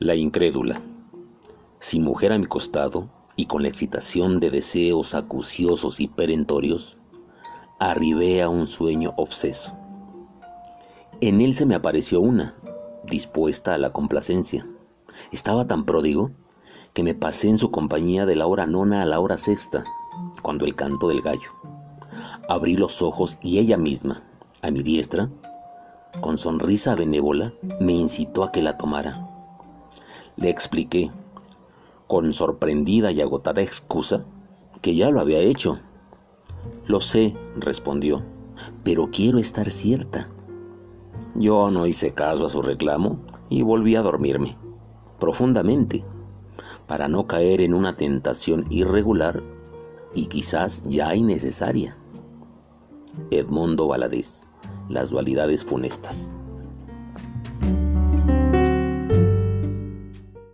La incrédula. Sin mujer a mi costado y con la excitación de deseos acuciosos y perentorios, arribé a un sueño obseso. En él se me apareció una, dispuesta a la complacencia. Estaba tan pródigo que me pasé en su compañía de la hora nona a la hora sexta, cuando el canto del gallo. Abrí los ojos y ella misma, a mi diestra, con sonrisa benévola, me incitó a que la tomara. Le expliqué, con sorprendida y agotada excusa, que ya lo había hecho. Lo sé, respondió, pero quiero estar cierta. Yo no hice caso a su reclamo y volví a dormirme, profundamente, para no caer en una tentación irregular y quizás ya innecesaria. Edmundo Valadez, Las dualidades funestas.